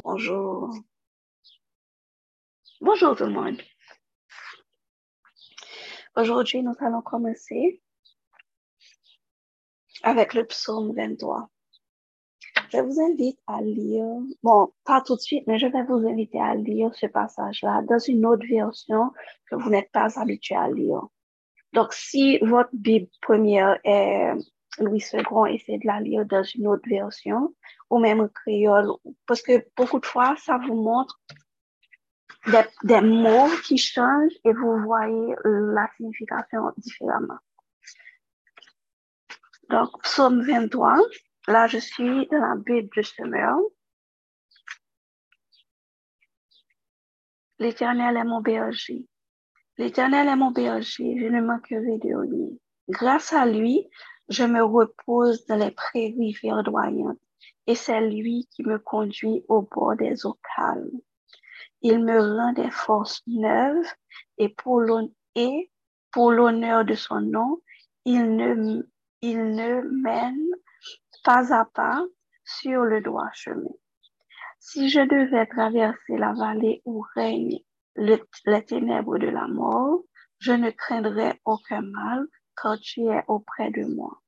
Bonjour. Bonjour tout le monde. Aujourd'hui, nous allons commencer avec le psaume 23. Je vous invite à lire, bon, pas tout de suite, mais je vais vous inviter à lire ce passage-là dans une autre version que vous n'êtes pas habitué à lire. Donc, si votre Bible première est Louis II, essayez de la lire dans une autre version même créole, parce que beaucoup de fois, ça vous montre des, des mots qui changent et vous voyez la signification différemment. Donc, psaume 23, là, je suis dans la Bible de Semeur. L'Éternel est mon berger. L'Éternel est mon berger, je ne manquerai de rien. Grâce à lui, je me repose dans les prairies verdoyantes et c'est lui qui me conduit au bord des eaux calmes. Il me rend des forces neuves et pour l'honneur de son nom, il ne, il ne mène pas à pas sur le droit chemin. Si je devais traverser la vallée où règne les ténèbres de la mort, je ne craindrais aucun mal quand tu es auprès de moi.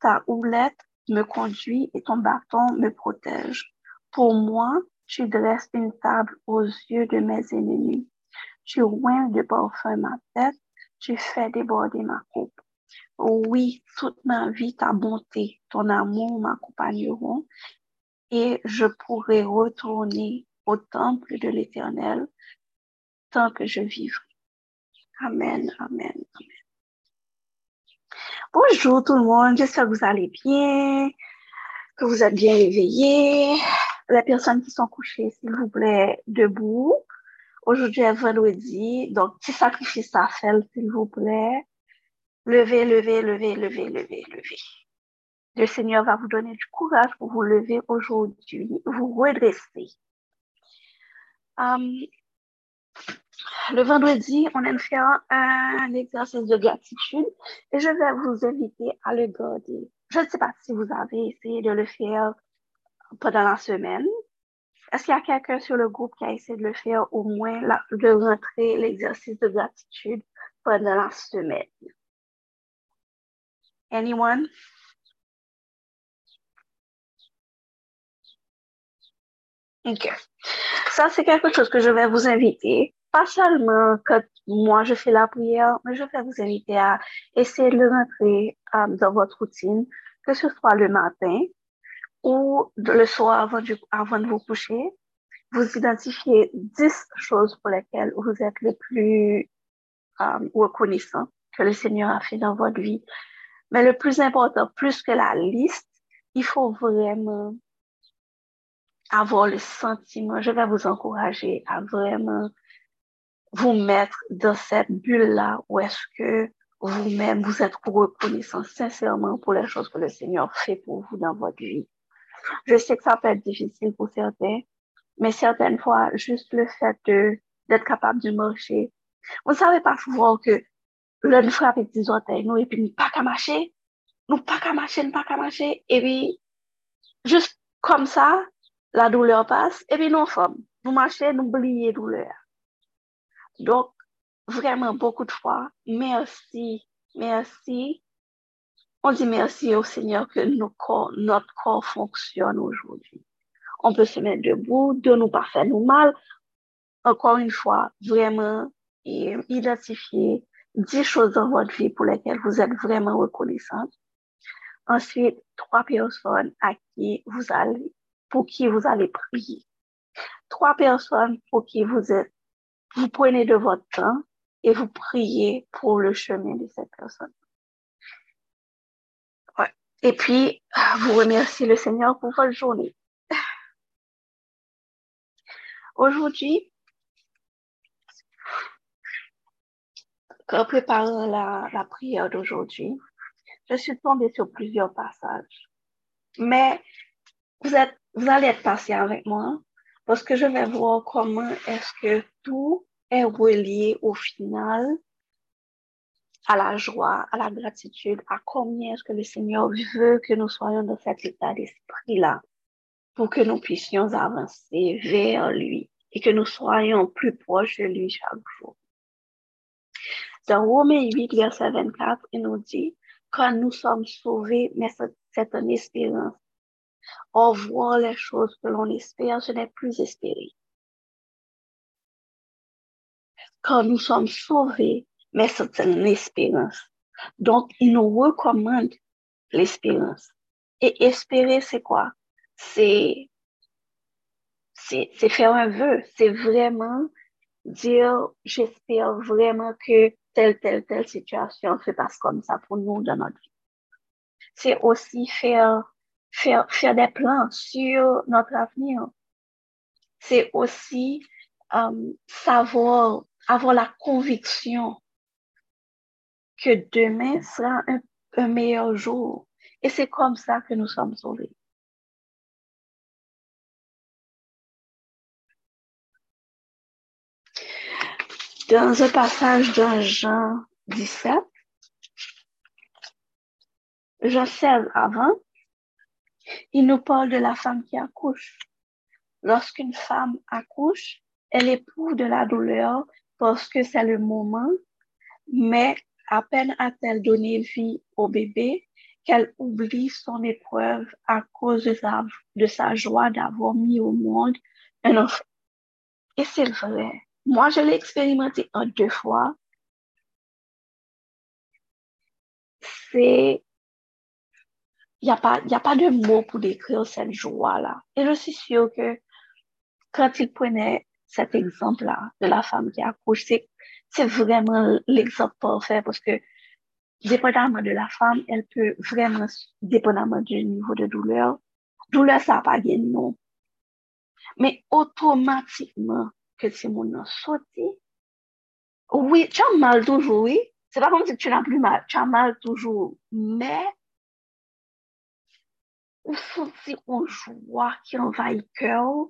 Ta houlette me conduit et ton bâton me protège. Pour moi, tu dresses une table aux yeux de mes ennemis. Tu oins de parfum ma tête, tu fais déborder ma coupe. Oui, toute ma vie, ta bonté, ton amour m'accompagneront et je pourrai retourner au temple de l'Éternel tant que je vivrai. Amen, amen, amen. Bonjour tout le monde, j'espère que vous allez bien, que vous êtes bien réveillés. Les personnes qui sont couchées, s'il vous plaît, debout. Aujourd'hui est vendredi, donc petit sacrifice à faire, s'il vous plaît. Levez, levez, levez, levez, levez, levez. Le Seigneur va vous donner du courage pour vous lever aujourd'hui, vous redresser. Um, le vendredi, on aime faire un exercice de gratitude et je vais vous inviter à le garder. Je ne sais pas si vous avez essayé de le faire pendant la semaine. Est-ce qu'il y a quelqu'un sur le groupe qui a essayé de le faire au moins, de rentrer l'exercice de gratitude pendant la semaine? Anyone? OK. Ça, c'est quelque chose que je vais vous inviter pas seulement quand moi je fais la prière, mais je vais vous inviter à essayer de le rentrer euh, dans votre routine, que ce soit le matin ou le soir avant, de vous coucher. Vous identifiez 10 choses pour lesquelles vous êtes le plus euh, reconnaissant que le Seigneur a fait dans votre vie. Mais le plus important, plus que la liste, il faut vraiment avoir le sentiment, je vais vous encourager à vraiment vous mettre dans cette bulle-là où est-ce que vous-même, vous êtes reconnaissant sincèrement pour les choses que le Seigneur fait pour vous dans votre vie. Je sais que ça peut être difficile pour certains, mais certaines fois, juste le fait de, d'être capable de marcher. Vous ne savez pas souvent que l'un frappe avec des orteils, nous, et puis nous pas qu'à marcher, nous pas qu'à marcher, nous pas qu'à marcher, et puis, juste comme ça, la douleur passe, et puis nous, sommes, nous marcher, nous oublier douleur. Donc, vraiment, beaucoup de fois, merci, merci. On dit merci au Seigneur que notre corps fonctionne aujourd'hui. On peut se mettre debout, de nous pas faire nous mal. Encore une fois, vraiment, identifier dix choses dans votre vie pour lesquelles vous êtes vraiment reconnaissante. Ensuite, trois personnes à qui vous allez, pour qui vous allez prier. Trois personnes pour qui vous êtes vous prenez de votre temps et vous priez pour le chemin de cette personne. Ouais. Et puis, vous remerciez le Seigneur pour votre journée. Aujourd'hui, en préparant la, la prière d'aujourd'hui, je suis tombée sur plusieurs passages. Mais vous, êtes, vous allez être patient avec moi parce que je vais voir comment est-ce que tout est relié au final à la joie, à la gratitude, à combien est-ce que le Seigneur veut que nous soyons dans cet état d'esprit-là. pour que nous puissions avancer vers lui et que nous soyons plus proches de lui chaque jour. Dans Romains 8, verset 24, il nous dit, quand nous sommes sauvés, mais c'est une espérance. Au voir les choses que l'on espère, ce n'est plus espérer. Quand nous sommes sauvés, mais c'est une espérance. Donc, il nous recommande l'espérance. Et espérer, c'est quoi? C'est, c'est, c'est faire un vœu. C'est vraiment dire, j'espère vraiment que telle, telle, telle situation se passe comme ça pour nous dans notre vie. C'est aussi faire, faire, des plans sur notre avenir. C'est aussi euh, savoir, avoir la conviction que demain sera un, un meilleur jour. Et c'est comme ça que nous sommes sauvés. Dans un passage dans Jean 17, Jean 16 avant, il nous parle de la femme qui accouche. Lorsqu'une femme accouche, elle éprouve de la douleur parce que c'est le moment, mais à peine a-t-elle donné vie au bébé qu'elle oublie son épreuve à cause de sa, joie d'avoir mis au monde un enfant. Et c'est vrai. Moi, je l'ai expérimenté en deux fois. C'est, n'y a pas, y a pas de mots pour décrire cette joie-là. Et je suis sûre que quand il prenait cet exemple-là de la femme qui accouche, c'est, c'est vraiment l'exemple parfait parce que dépendamment de la femme, elle peut vraiment, dépendamment du niveau de douleur, douleur, ça n'a pas de nom. Mais automatiquement, que si mon a sauté, oui, tu as mal toujours, oui. C'est pas comme si tu n'as plus mal, tu as mal toujours. Mais, ou une joie qui envahit le cœur,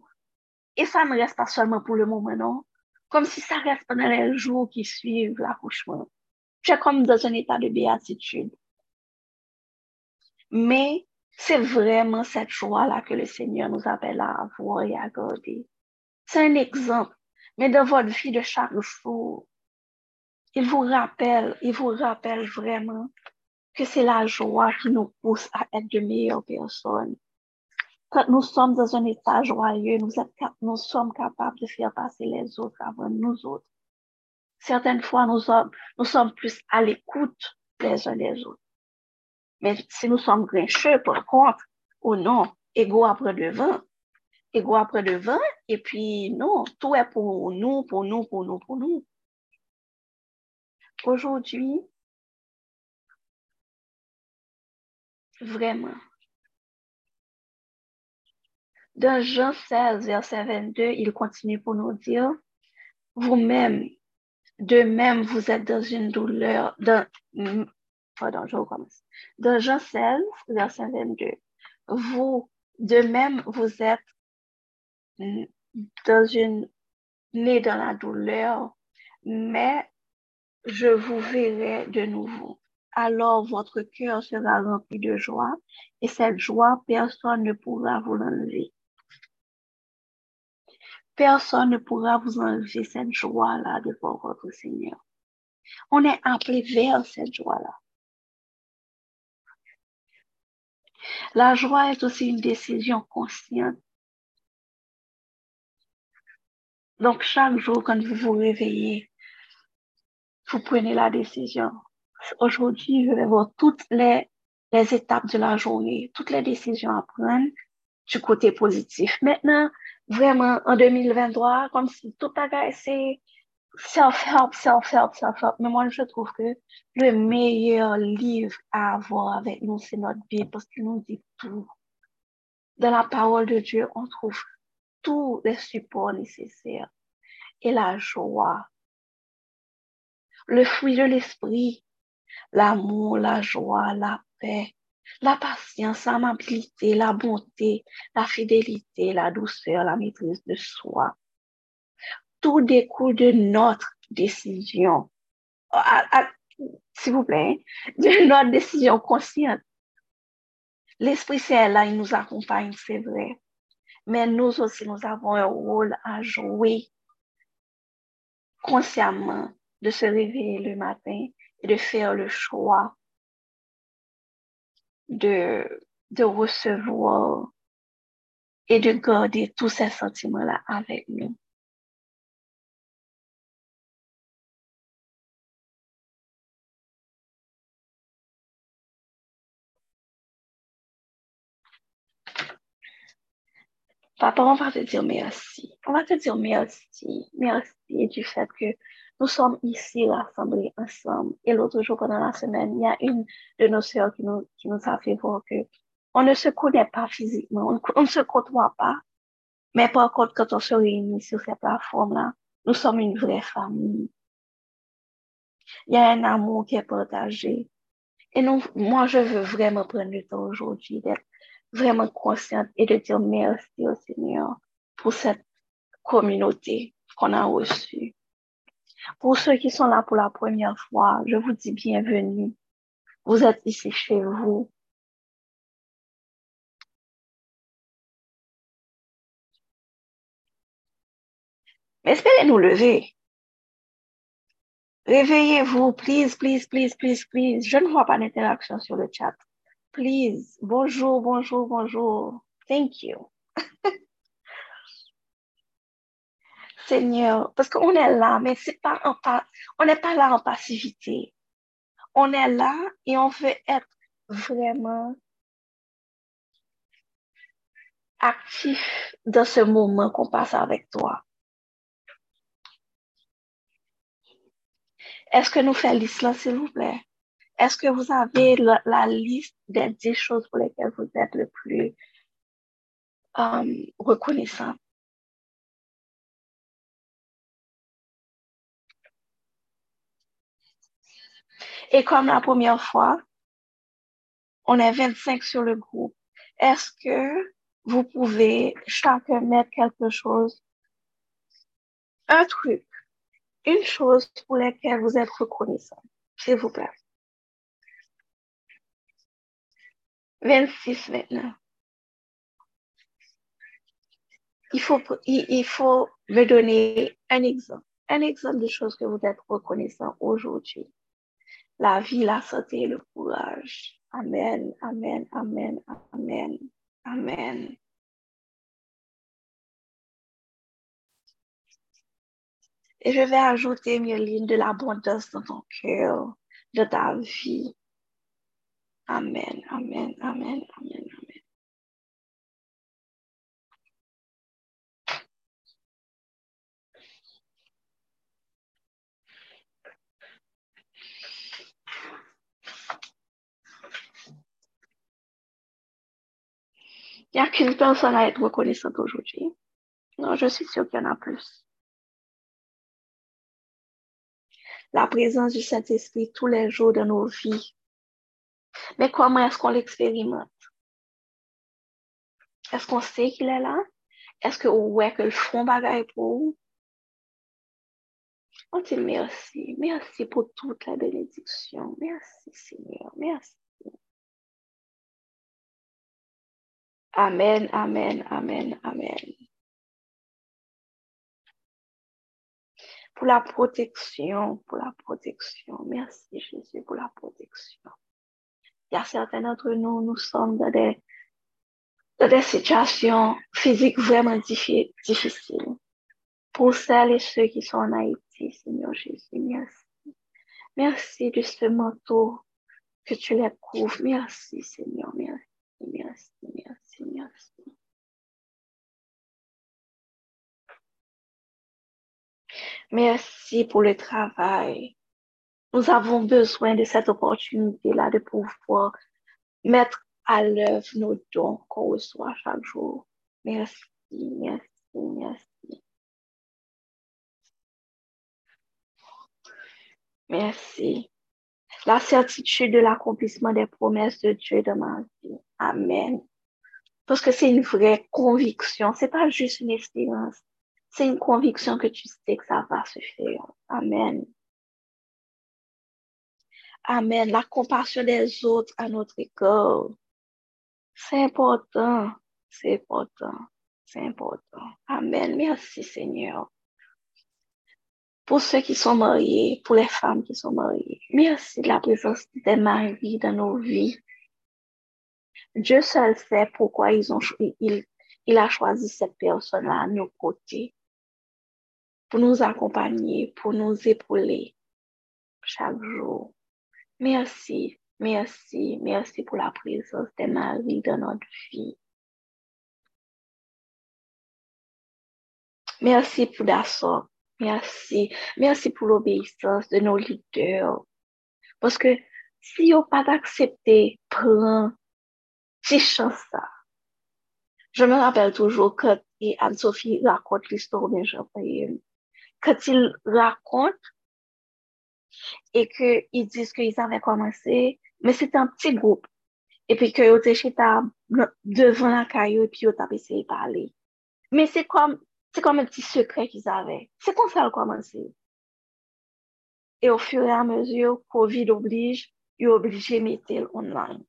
et ça ne reste pas seulement pour le moment, non? Comme si ça reste pendant les jours qui suivent l'accouchement. Tu es comme dans un état de béatitude. Mais c'est vraiment cette joie-là que le Seigneur nous appelle à avoir et à garder. C'est un exemple. Mais dans votre vie de chaque jour, il vous rappelle, il vous rappelle vraiment que c'est la joie qui nous pousse à être de meilleures personnes. Quand nous sommes dans un état joyeux, nous, sommes capables de faire passer les autres avant nous autres. Certaines fois, nous sommes, plus à l'écoute les uns des autres. Mais si nous sommes grincheux, par contre, ou non, égaux après devant, égaux après devant, et puis non, tout est pour nous, pour nous, pour nous, pour nous. Aujourd'hui, vraiment, dans Jean 16, verset 22, il continue pour nous dire, vous-même, de même, vous êtes dans une douleur, pardon, je recommence. Dans Jean 16, verset 22, vous, de même, vous êtes dans une, né dans la douleur, mais je vous verrai de nouveau. Alors votre cœur sera rempli de joie et cette joie, personne ne pourra vous l'enlever. Personne ne pourra vous enlever cette joie-là devant votre Seigneur. On est appelé vers cette joie-là. La joie est aussi une décision consciente. Donc, chaque jour, quand vous vous réveillez, vous prenez la décision. Aujourd'hui, je vais voir toutes les, étapes de la journée, toutes les décisions à prendre du côté positif. Maintenant, vraiment en 2023, comme si tout a c'est self-help, self-help, self-help. Mais moi, je trouve que le meilleur livre à avoir avec nous, c'est notre Bible parce qu'il nous dit tout. Dans la parole de Dieu, on trouve tous les supports nécessaires et la joie. Le fruit de l'esprit, l'amour, la joie, la paix, la patience, l'amabilité, la bonté, la fidélité, la douceur, la maîtrise de soi. Tout découle de notre décision. S'il vous plaît, de notre décision consciente. L'Esprit Saint là, il nous accompagne, c'est vrai. mais nous aussi, nous avons un rôle à jouer consciemment de se réveiller le matin de faire le choix de, de recevoir et de garder tous ces sentiments-là avec nous. Papa, on va te dire merci. On va te dire merci. Merci du fait que nous sommes ici rassemblés ensemble. Et l'autre jour, pendant la semaine, il y a une de nos sœurs qui nous, a fait voir que on ne se connaît pas physiquement, on, ne se côtoie pas. Mais par contre, quand on se réunit sur cette plateforme-là, nous sommes une vraie famille. Il y a un amour qui est partagé. Et moi, je veux vraiment prendre le temps aujourd'hui d'être vraiment consciente et de dire merci au Seigneur pour cette communauté qu'on a reçue. Pour ceux qui sont là pour la première fois, je vous dis bienvenue. Vous êtes ici chez vous. Mais espérez nous lever. Réveillez-vous, please, please, please, please, please. Je ne vois pas d'interaction sur le chat. Please. Bonjour, bonjour, bonjour. Thank you. Seigneur, parce qu'on est là, mais c'est pas on n'est pas là en passivité. On est là et on veut être vraiment actif dans ce moment qu'on passe avec toi. Est-ce que nous faisons l'islam, s'il vous plaît? Est-ce que vous avez la, liste des 10 choses pour lesquelles vous êtes le plus euh, reconnaissant? Et comme la première fois, on est 25 sur le groupe. Est-ce que vous pouvez chacun mettre quelque chose, un truc, une chose pour laquelle vous êtes reconnaissant, s'il vous plaît? 26 maintenant. Il faut, il, faut me donner un exemple, un exemple de choses que vous êtes reconnaissant aujourd'hui. La vie, la santé et le courage. Amen, amen, amen, amen, amen. Et je vais ajouter, Myrline, de l'abondance dans ton cœur, de ta vie. Amen, amen, amen, amen, Il n'y a qu'une personne à être reconnaissante aujourd'hui. Non, je suis sûre qu'il y en a plus. La présence du Saint-Esprit tous les jours de nos vies mais comment est-ce qu'on l'expérimente? Est-ce qu'on sait qu'il est là? Est-ce que ouais que le fond bagaille pour vous? On dit merci. Merci pour toute la bénédiction. Merci, Seigneur. Merci. Amen, amen, amen, amen. Pour la protection, pour la protection. Merci, Jésus, pour la protection il y a certains d'entre nous, nous sommes dans des, des situations physiques vraiment difficiles. Pour celles et ceux qui sont en Haïti, Seigneur Jésus, merci. Merci de ce manteau que tu les couvres. Merci, Seigneur. Merci, merci, merci, merci. Pour le travail nous avons besoin de cette opportunité-là de pouvoir mettre à l'œuvre nos dons qu'on reçoit chaque jour. Merci, merci, merci. Merci. La certitude de l'accomplissement des promesses de Dieu dans ma vie. Amen. Parce que c'est une vraie conviction. C'est pas juste une expérience. C'est une conviction que tu sais que ça va se faire. Amen. Amen. La compassion des autres à notre égard. C'est important. C'est important. C'est important. Amen. Merci Seigneur. Pour ceux qui sont mariés, pour les femmes qui sont mariées, merci de la présence des maris dans nos vies. Dieu seul sait pourquoi ils ont, il, il a choisi cette personne-là à nos côtés pour nous accompagner, pour nous épauler chaque jour. Merci, merci, merci pour la présence des maris dans notre vie. Merci pour la sorte. Merci. Merci pour l'obéissance de nos leaders. Parce que si on pas d'accepter, ti chans sa. Je me rappel toujou kat e Anne-Sophie rakont l'histor de Jean Payel. Kat il rakont e ke il diz ke il avè komanse, men se te an pti goup. E pi ke yo te cheta devan la kayo e pi yo tapese yi pale. Men se kom, se kom en pti sekre ki zavè. Se kon sa l komanse. E ou fure a mezur, COVID oblige, yo oblige metel online.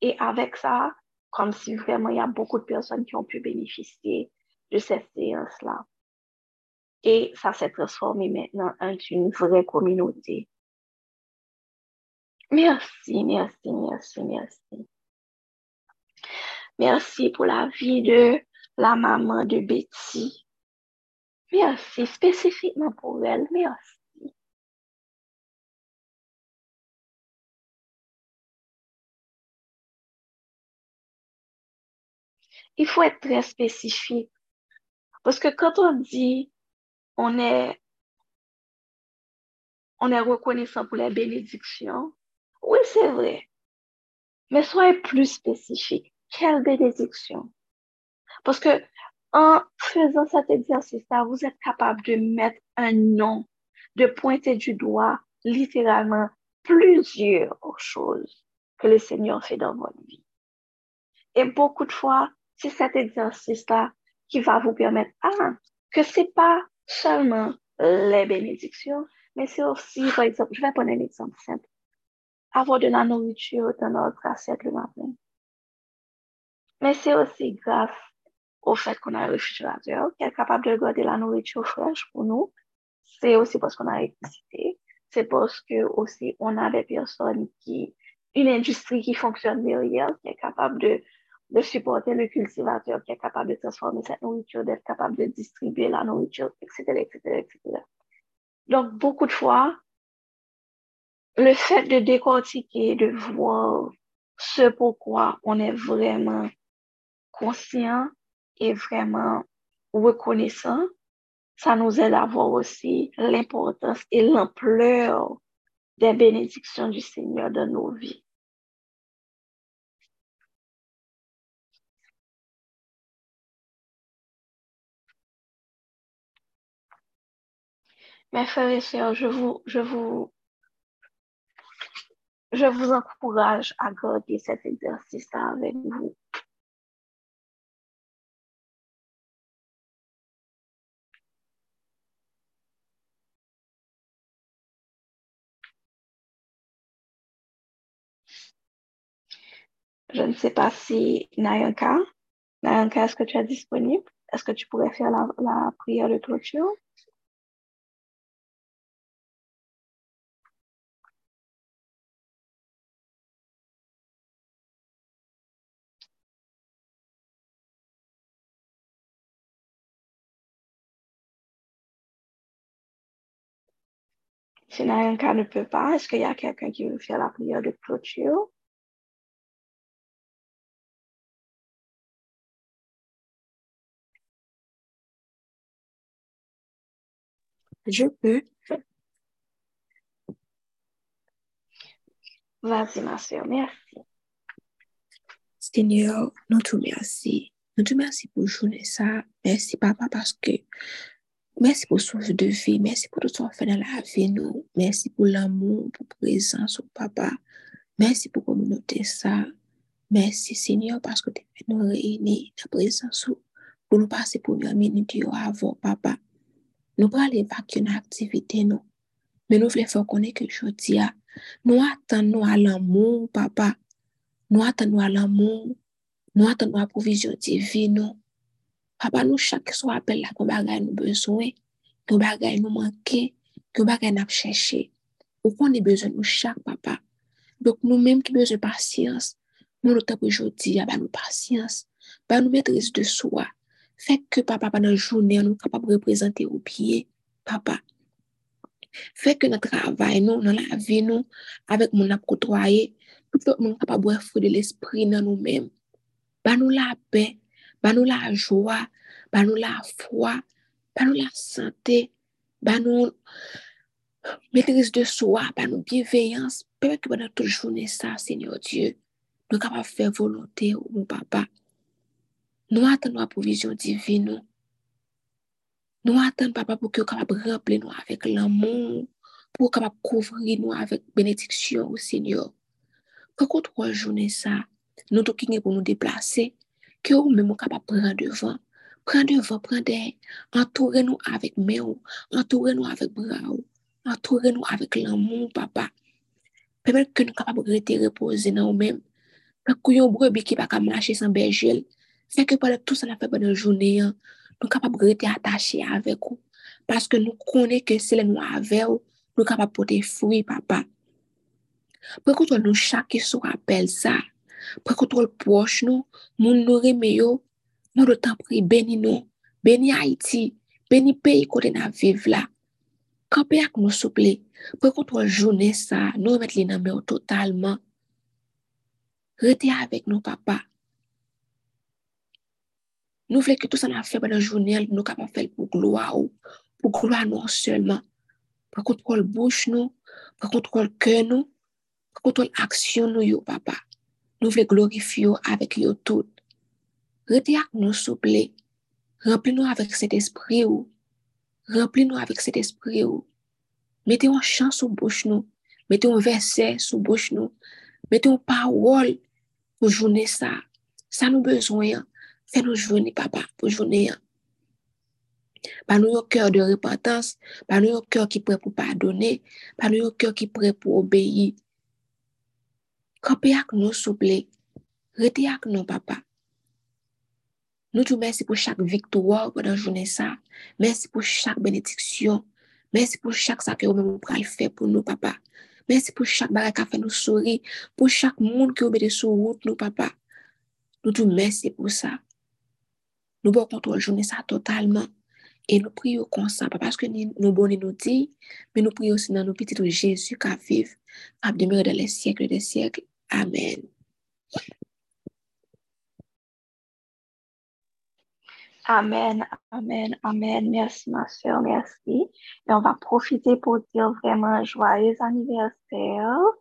Et avec ça, comme si vraiment il y a beaucoup de personnes qui ont pu bénéficier de cette séance-là. Et ça s'est transformé maintenant en une vraie communauté. Merci, merci, merci, merci. Merci pour la vie de la maman de Betty. Merci, spécifiquement pour elle. Merci. Il faut être très spécifique. Parce que quand on dit on est, on est reconnaissant pour les bénédictions, oui, c'est vrai. Mais soyez plus spécifique. Quelle bénédiction? Parce que en faisant cet exercice-là, vous êtes capable de mettre un nom, de pointer du doigt littéralement plusieurs choses que le Seigneur fait dans votre vie. Et beaucoup de fois, c'est cet exercice-là qui va vous permettre, ah, que c'est pas seulement les bénédictions, mais c'est aussi, par exemple, je vais prendre un exemple simple. Avoir de la nourriture dans notre assiette le matin. Mais c'est aussi grâce au fait qu'on a un réfrigérateur qui est capable de garder la nourriture fraîche pour nous. C'est aussi parce qu'on a l'électricité. C'est parce que aussi on a des personnes qui, une industrie qui fonctionne derrière, qui est capable de, de supporter le cultivateur, qui est capable de transformer cette nourriture, d'être capable de distribuer la nourriture, etc., etc., etc. Donc, beaucoup de fois, le fait de décortiquer, de voir ce pourquoi on est vraiment conscient et vraiment reconnaissant, ça nous aide à voir aussi l'importance et l'ampleur des bénédictions du Seigneur dans nos vies. Mes frères et sœurs, je vous, je vous, je vous encourage à garder cet exercice-là avec vous. Je ne sais pas si Nayanka, Nayanka, est-ce que tu es disponible? Est-ce que tu pourrais faire la, la prière de clôture? Si Nayanka ne peut pas, est-ce qu'il y a quelqu'un qui veut faire la prière de clôture? Je peux. Vas-y, ma soeur, merci. Seigneur, nous te remercions. Nous te remercions pour journée ça. Merci, papa, parce que Mersi pou souve de vi, mersi pou tout son fè nan la vi nou, mersi pou l'amou, pou prezans ou papa, mersi pou kominote sa, mersi senyor paske te fè nou reyni nan prezans ou pou nou pase pou nou amini diyo avon papa. Nou pral evak yon aktivite nou, men nou vle fò konen ke jodi ya, nou atan nou alan moun papa, nou atan nou alan moun, nou atan nou aprovijon di vi nou, Papa nou chak sou apel la kon bagay nou bezwen, kon bagay nou manke, kon bagay nap chèche. Ou kon ne bezwen nou chak, papa. Dok nou menm ki bezwen pasyans, moun nou tapou jodi ya ba nou pasyans, ba nou metris de soua. Fèk ke papa pa nan jounen nou kapap reprezenter ou piye, papa. Fèk ke nan travay nou, nan la vi nou, avèk moun ap kotwaye, tout moun kapap wè fwè de l'esprit nan nou menm. Ba nou la pe, ba nou la jwa, ba nou la fwa, ba nou la sante, ba nou metris de soua, ba nou biveyans, pèk ke ba nan tout jounen sa, Seigneur Diyo, nou kapap fè volonté ou moun papa. Nou atan nou apovizyon divin nou. Nou atan papa pou ki yo kapap remple nou avèk l'amon, pou yo kapap kouvri nou avèk benediksyon ou senyor. Kakout wajounen sa, nou tou ki nye pou nou deplase, ke ou mè mou kapap pran devan. Pran devan, pran den. antoure nou avèk mè ou, antoure nou avèk bra ou, antoure nou avèk l'amou, papa. Pèmèl ke nou kapap rete repose nan ou mèm. Pèk kou yon brebi ki pa ka mlache san bejil, fèk ke pale tout sa la fèpè nan jounè yon, nou kapap rete atache avèk ou, paske nou konè ke se lè nou avè ou, nou kapap pote fwi, papa. Pèk ou ton nou chak ki sou apel sa, prekontrol poch nou, moun nou reme yo, nou do tan pri beni nou, beni Haiti, beni peyi kote nan viv la. Kampi ak nou souple, prekontrol jounen sa, nou remet li nan meyo totalman. Rete avèk nou papa. Nou vle ki tout sa nan febe nan jounel nou kapan fel pou gloa ou, pou gloa nou anselman. Prekontrol bouch nou, prekontrol ke nou, prekontrol aksyon nou yo papa. Nou vle glorifyo avèk yo tout. Reti ak nou souple, rempli nou avèk set espri ou, rempli nou avèk set espri ou. Mete yon chan sou bouch nou, mete yon versè sou bouch nou, mete yon pawol pou jounen sa. Sa nou bezwen, Fè nou jouni, papa, pou jouni an. Pa nou yo kèr de repatans, pa nou yo kèr ki pre pou padone, pa nou yo kèr ki pre pou obeyi. Kope ak nou souple, rete ak nou, papa. Nou tou mèsi pou chak viktoua ou pou dan jouni sa. Mèsi pou chak benediksyon. Mèsi pou chak sa kè ou mè mou pral fè pou nou, papa. Mèsi pou chak barak a fè nou souri. Pou chak moun kè ou bè de sou wout nou, papa. Nou tou mèsi pou sa. Nou bo kontrol jouni sa totalman. E nou priyo konsan. Pa paske nou boni nou di. Men nou priyo sinan nou piti tou Jezu ka viv. Ap demire de le siyekle de siyekle. Amen. Amen, amen, amen. Mersi ma sèl, mersi. E on va profite pou dir vreman joyez aniverser.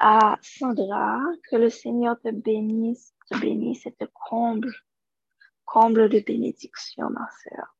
A Sandra, ke le Seigneur te benis, te benis et te komble. comble de bénédiction, ma sœur.